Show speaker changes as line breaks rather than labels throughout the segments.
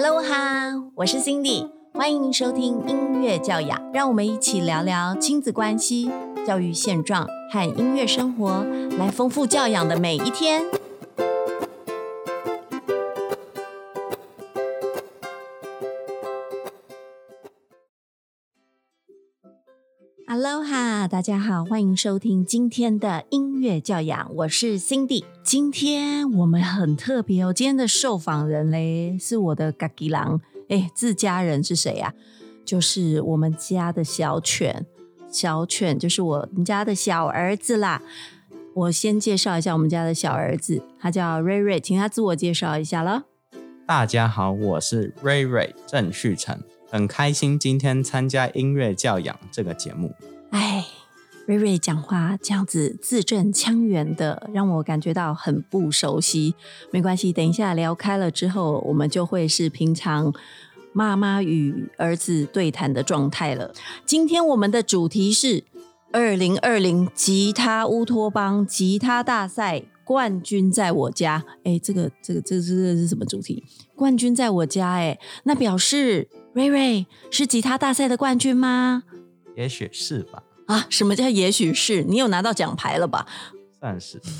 Hello 哈，我是 Cindy，欢迎收听音乐教养，让我们一起聊聊亲子关系、教育现状和音乐生活，来丰富教养的每一天。Hello 哈，大家好，欢迎收听今天的音乐教养，我是 Cindy。今天我们很特别哦，今天的受访人嘞是我的嘎吉狼，哎，自家人是谁呀？就是我们家的小犬，小犬就是我们家的小儿子啦。我先介绍一下我们家的小儿子，他叫瑞瑞，请他自我介绍一下了。
大家好，我是瑞瑞郑旭成。很开心今天参加音乐教养这个节目。
哎，瑞瑞讲话这样子字正腔圆的，让我感觉到很不熟悉。没关系，等一下聊开了之后，我们就会是平常妈妈与儿子对谈的状态了。今天我们的主题是二零二零吉他乌托邦吉他大赛冠军在我家。哎，这个这个这个这个是什么主题？冠军在我家，哎，那表示。瑞瑞是吉他大赛的冠军吗？
也许是吧。
啊，什么叫也许是？你有拿到奖牌了吧？
算是。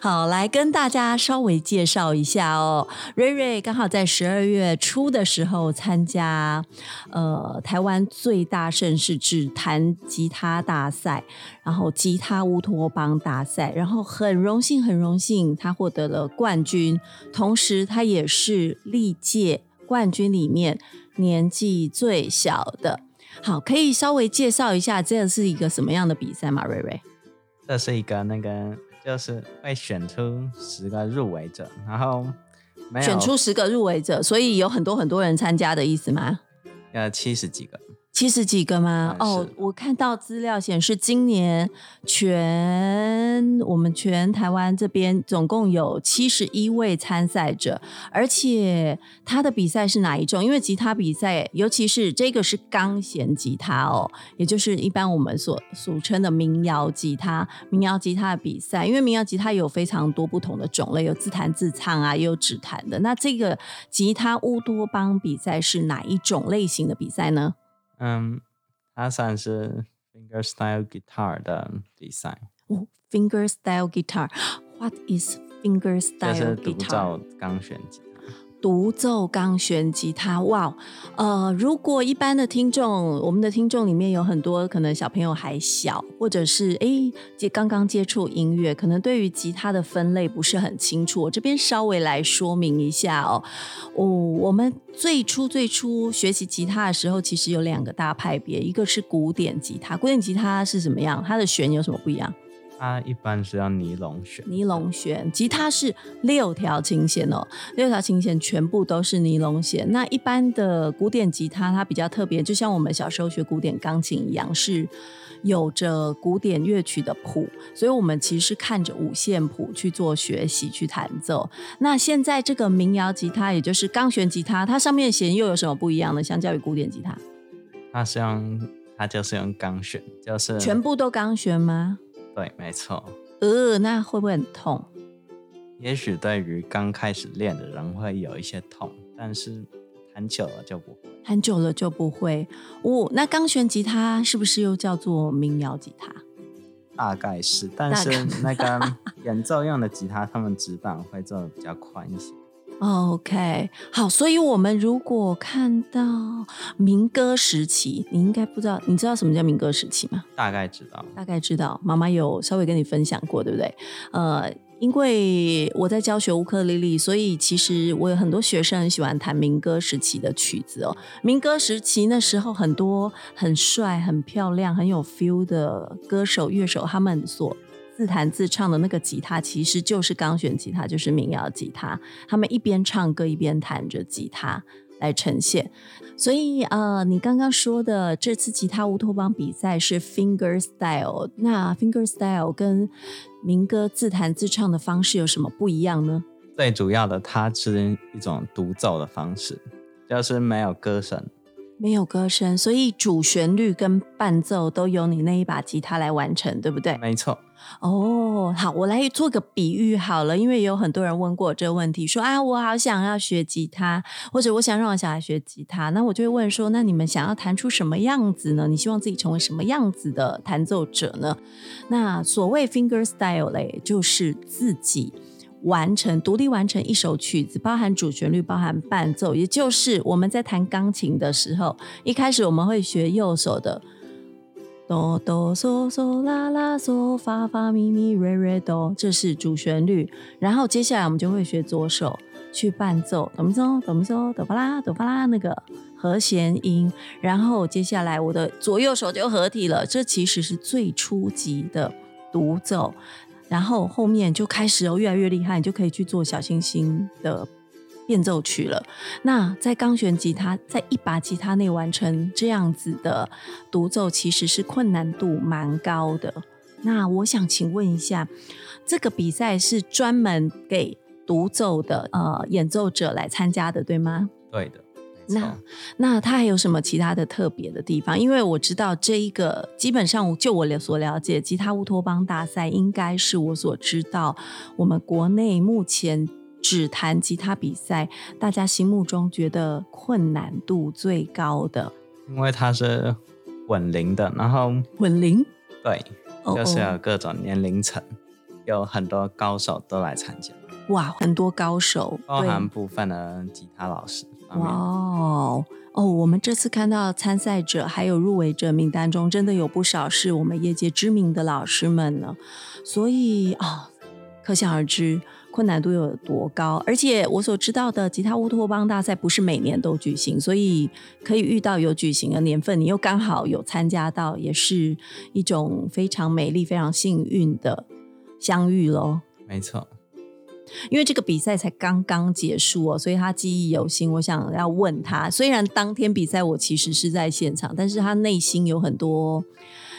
好，来跟大家稍微介绍一下哦。瑞瑞刚好在十二月初的时候参加呃台湾最大盛事指弹吉他大赛，然后吉他乌托邦大赛，然后很荣幸很荣幸他获得了冠军，同时他也是历届。冠军里面年纪最小的，好，可以稍微介绍一下这是一个什么样的比赛吗？瑞瑞，
这是一个那个，就是会选出十个入围者，然后
选出十个入围者，所以有很多很多人参加的意思吗？
要七十几个。
七十几个吗？哦，我看到资料显示，今年全我们全台湾这边总共有七十一位参赛者，而且他的比赛是哪一种？因为吉他比赛，尤其是这个是钢弦吉他哦，也就是一般我们所俗称的民谣吉他。民谣吉他的比赛，因为民谣吉他有非常多不同的种类，有自弹自唱啊，也有指弹的。那这个吉他乌托邦比赛是哪一种类型的比赛呢？
嗯，它算是 fingerstyle guitar 的比赛。
哦，fingerstyle guitar，What is fingerstyle guitar？
独奏钢弦吉
独奏钢弦吉他，哇，呃，如果一般的听众，我们的听众里面有很多可能小朋友还小，或者是哎，接刚刚接触音乐，可能对于吉他的分类不是很清楚。我这边稍微来说明一下哦，哦，我们最初最初学习吉他的时候，其实有两个大派别，一个是古典吉他，古典吉他是什么样？它的弦有什么不一样？
它一般是要尼龙弦，
尼龙弦。吉他是六条琴弦哦，六条琴弦全部都是尼龙弦。那一般的古典吉他它比较特别，就像我们小时候学古典钢琴一样，是有着古典乐曲的谱，所以我们其实是看着五线谱去做学习去弹奏。那现在这个民谣吉他，也就是钢弦吉他，它上面的弦又有什么不一样呢？相较于古典吉他，
它是用它就是用钢弦，就是
全部都钢弦吗？
对，没错。
呃，那会不会很痛？
也许对于刚开始练的人会有一些痛，但是弹久了就不会。
弹久了就不会。哦，那钢弦吉他是不是又叫做民谣吉他？
大概是，但是那个 演奏用的吉他，他们指板会做的比较宽一些。
OK，好，所以我们如果看到民歌时期，你应该不知道，你知道什么叫民歌时期吗？
大概知道，
大概知道，妈妈有稍微跟你分享过，对不对？呃，因为我在教学乌克丽丽，所以其实我有很多学生很喜欢弹民歌时期的曲子哦。民歌时期那时候，很多很帅、很漂亮、很有 feel 的歌手、乐手，他们所自弹自唱的那个吉他其实就是钢弦吉他，就是民谣吉他。他们一边唱歌一边弹着吉他来呈现。所以呃，你刚刚说的这次吉他乌托邦比赛是 finger style，那 finger style 跟民歌自弹自唱的方式有什么不一样呢？
最主要的，它是一种独奏的方式，就是没有歌声。
没有歌声，所以主旋律跟伴奏都由你那一把吉他来完成，对不对？
没错。
哦，好，我来做个比喻好了，因为有很多人问过这个问题，说啊，我好想要学吉他，或者我想让我小孩学吉他，那我就会问说，那你们想要弹出什么样子呢？你希望自己成为什么样子的弹奏者呢？那所谓 finger style 嘞，就是自己完成独立完成一首曲子，包含主旋律，包含伴奏，也就是我们在弹钢琴的时候，一开始我们会学右手的。哆哆嗦嗦啦啦嗦发发咪咪瑞瑞哆，这是主旋律。然后接下来我们就会学左手去伴奏，哆咪嗦哆咪嗦哆巴啦哆巴啦那个和弦音。然后接下来我的左右手就合体了，这其实是最初级的独奏。然后后面就开始哦，越来越厉害，你就可以去做小星星的。变奏曲了。那在钢弦吉他，在一把吉他内完成这样子的独奏，其实是困难度蛮高的。那我想请问一下，这个比赛是专门给独奏的呃演奏者来参加的，对吗？
对的。
那那它还有什么其他的特别的地方？因为我知道这一个基本上就我所了解，吉他乌托邦大赛应该是我所知道我们国内目前。只弹吉他比赛，大家心目中觉得困难度最高的，
因为它是稳龄的，然后
稳龄，
对，就是有各种年龄层，有很多高手都来参加。
哇，很多高手，
包含部分的吉他老师。哇
哦，我们这次看到参赛者还有入围者名单中，真的有不少是我们业界知名的老师们呢，所以啊，可想而知。困难度有多高？而且我所知道的吉他乌托邦大赛不是每年都举行，所以可以遇到有举行的年份，你又刚好有参加到，也是一种非常美丽、非常幸运的相遇喽。
没错，
因为这个比赛才刚刚结束哦，所以他记忆犹新。我想要问他，虽然当天比赛我其实是在现场，但是他内心有很多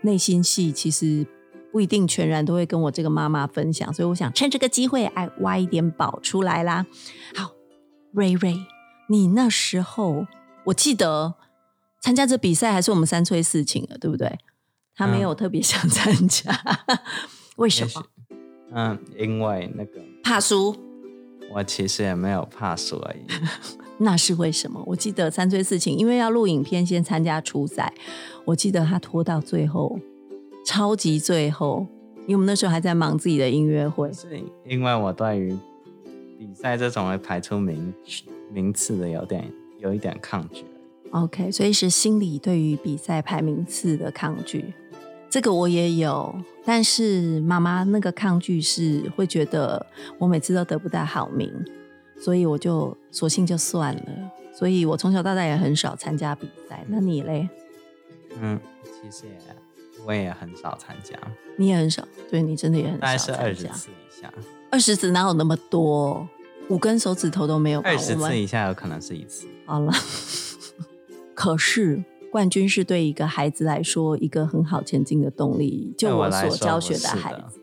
内心戏，其实。不一定全然都会跟我这个妈妈分享，所以我想趁这个机会，哎，挖一点宝出来啦。好，瑞瑞，你那时候我记得参加这比赛还是我们三催四请的，对不对？他没有特别想参加，为什么？
嗯，因为那个
怕输。
我其实也没有怕输而已。
那是为什么？我记得三催四请，因为要录影片，先参加初赛。我记得他拖到最后。超级最后，因为我们那时候还在忙自己的音乐会。
是因为我对于比赛这种会排出名名次的有点有一点抗拒。
OK，所以是心里对于比赛排名次的抗拒。这个我也有，但是妈妈那个抗拒是会觉得我每次都得不到好名，所以我就索性就算了。所以我从小到大也很少参加比赛。那你嘞？
嗯，其实也。我也很少参加，
你也很少，对你真的也很少，大
概是二十次以下。
二十次哪有那么多？五根手指头都没有。
二十次以下有可能是一次。
好了，可是冠军是对一个孩子来说一个很好前进的动力。就我所教学的孩子，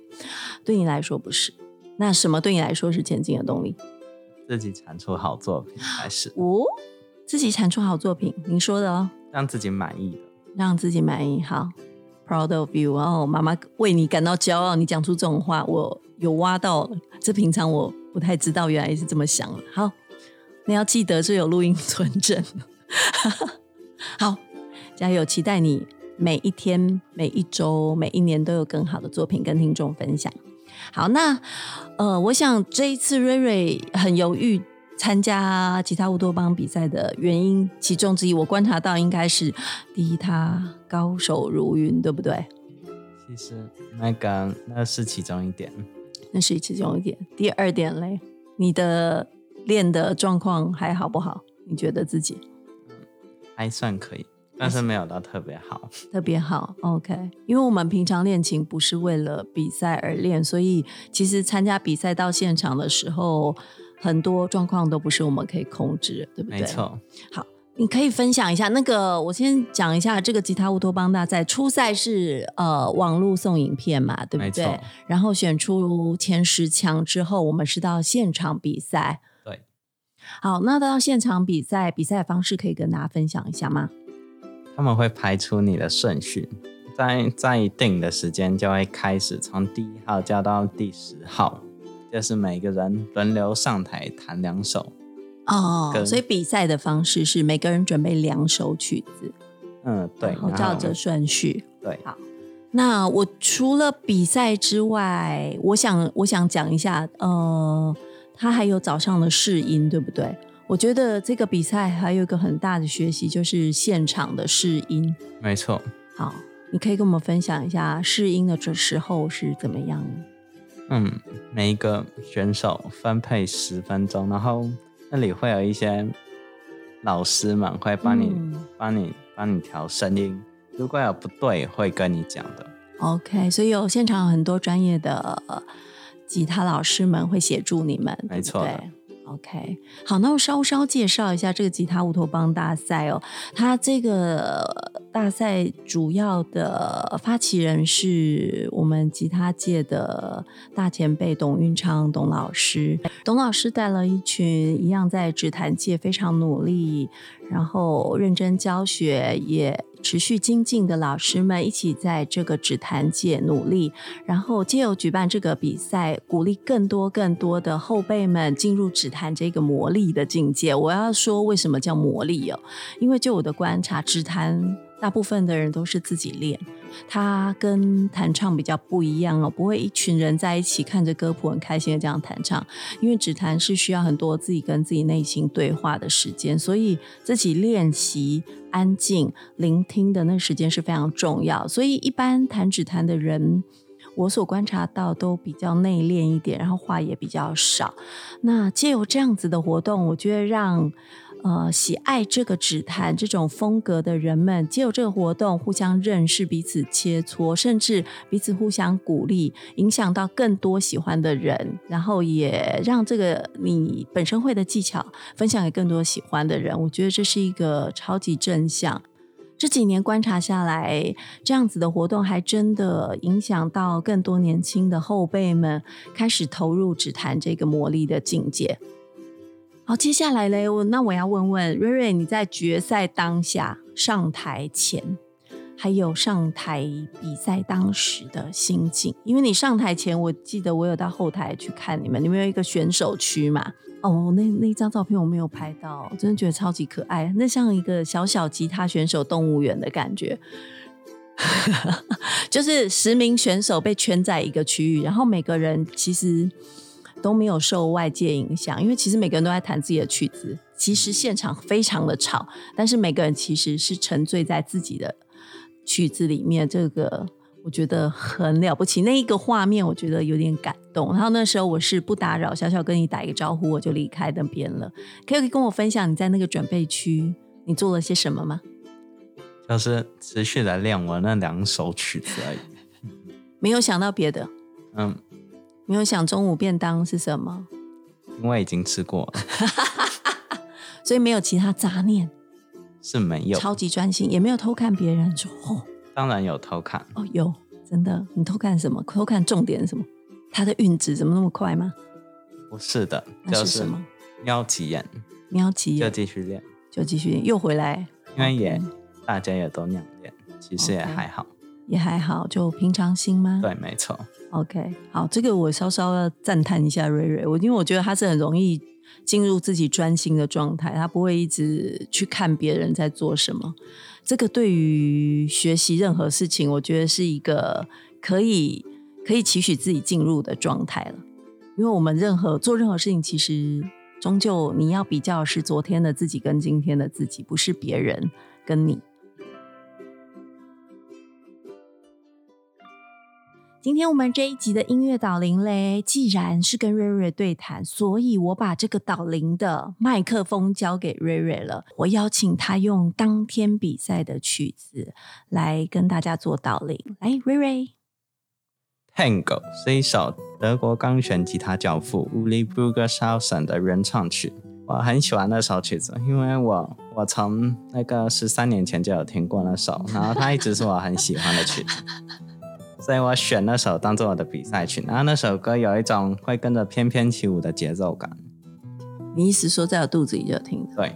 对你来说不是。那什么对你来说是前进的动力？
自己产出好作品还是？
哦，自己产出好作品，您说的哦。
让自己满意的，
让自己满意。好。Proud of you，然后妈妈为你感到骄傲。你讲出这种话，我有挖到。这平常我不太知道，原来是这么想的。好，你要记得这有录音存证。好，加油！期待你每一天、每一周、每一年都有更好的作品跟听众分享。好，那呃，我想这一次瑞瑞很犹豫。参加吉他乌托邦比赛的原因，其中之一，我观察到应该是第一，他高手如云，对不对？
其实那个那是其中一点，
那是其中一点。第二点嘞，你的练的状况还好不好？你觉得自己？
还算可以，但是没有到特别好。
特别好，OK。因为我们平常练琴不是为了比赛而练，所以其实参加比赛到现场的时候。很多状况都不是我们可以控制，对不对？
没错。
好，你可以分享一下那个，我先讲一下这个吉他乌托邦大赛初赛是呃网络送影片嘛，对不对？然后选出前十强之后，我们是到现场比赛。
对。
好，那到现场比赛，比赛方式可以跟大家分享一下吗？
他们会排出你的顺序，在在定的时间就会开始从第一号叫到第十号，就是每个人轮流上台弹两首。
哦，
跟
所以比赛的方式是每个人准备两首曲子，
嗯，对，
然后照着顺序。
对，好
那我除了比赛之外，我想我想讲一下，呃，他还有早上的试音，对不对？我觉得这个比赛还有一个很大的学习，就是现场的试音。
没错。
好，你可以跟我们分享一下试音的这时候是怎么样的？
嗯，每一个选手分配十分钟，然后那里会有一些老师们会帮你、
嗯
帮你帮你调声音，如果有不对会跟你讲的。
OK，所以有现场有很多专业的呃吉他老师们会协助你们，
没错
对对 OK，好，那我稍稍介绍一下这个吉他乌托邦大赛哦。它这个大赛主要的发起人是我们吉他界的大前辈董运昌董老师。董老师带了一群一样在指弹界非常努力，然后认真教学，也持续精进的老师们一起在这个指弹界努力，然后借由举办这个比赛，鼓励更多更多的后辈们进入指弹这个魔力的境界。我要说，为什么叫魔力哦？因为就我的观察，指弹大部分的人都是自己练。它跟弹唱比较不一样哦，不会一群人在一起看着歌谱很开心的这样弹唱，因为指弹是需要很多自己跟自己内心对话的时间，所以自己练习、安静、聆听的那时间是非常重要。所以一般弹指弹的人，我所观察到都比较内敛一点，然后话也比较少。那借由这样子的活动，我觉得让呃喜爱这个指弹这种风格的人们，借由这个活动互相认识、彼此切磋，甚至彼此互相鼓励，影响到更多喜欢的人，然后也让这个你本身会的技巧分享给更多喜欢的人。我觉得这是一个超级正向。这几年观察下来，这样子的活动还真的影响到更多年轻的后辈们开始投入指弹这个魔力的境界。好，接下来嘞，我那我要问问瑞瑞，你在决赛当下上台前，还有上台比赛当时的心境，因为你上台前，我记得我有到后台去看你们，你们有一个选手区嘛？哦，那那张照片我没有拍到，真的觉得超级可爱，那像一个小小吉他选手动物园的感觉。就是十名选手被圈在一个区域，然后每个人其实都没有受外界影响，因为其实每个人都在弹自己的曲子。其实现场非常的吵，但是每个人其实是沉醉在自己的曲子里面。这个我觉得很了不起，那一个画面我觉得有点感动。然后那时候我是不打扰，小小跟你打一个招呼，我就离开那边了。可以跟我分享你在那个准备区你做了些什么吗？
就是持续的练我那两首曲子而已。
没有想到别的，
嗯，
没有想中午便当是什么，
因为已经吃过了，
所以没有其他杂念，
是没有。
超级专心，也没有偷看别人说哦
当然有偷看，
哦有真的，你偷看什么？偷看重点是什么？他的运值怎么那么快吗？
不是的，就是
那是什么？
瞄起眼
你要起
就
眼
继续练，
就继续练又回来，
因为也大家也都那样练，其实也还好。
也还好，就平常心吗？
对，没错。
OK，好，这个我稍稍要赞叹一下瑞瑞，我因为我觉得他是很容易进入自己专心的状态，他不会一直去看别人在做什么。这个对于学习任何事情，我觉得是一个可以可以期许自己进入的状态了。因为我们任何做任何事情，其实终究你要比较是昨天的自己跟今天的自己，不是别人跟你。今天我们这一集的音乐导聆嘞，既然是跟瑞瑞对谈，所以我把这个导聆的麦克风交给瑞瑞了。我邀请他用当天比赛的曲子来跟大家做导聆。来，瑞瑞
，Tango 是一首德国钢弦吉他教父 Uli Brugershausen 的原创曲。我很喜欢那首曲子，因为我我从那个十三年前就有听过那首，然后它一直是我很喜欢的曲子，所以我选那首当做我的比赛曲。然后那首歌有一种会跟着翩翩起舞的节奏感，
你意思说在我肚子里就听？
对。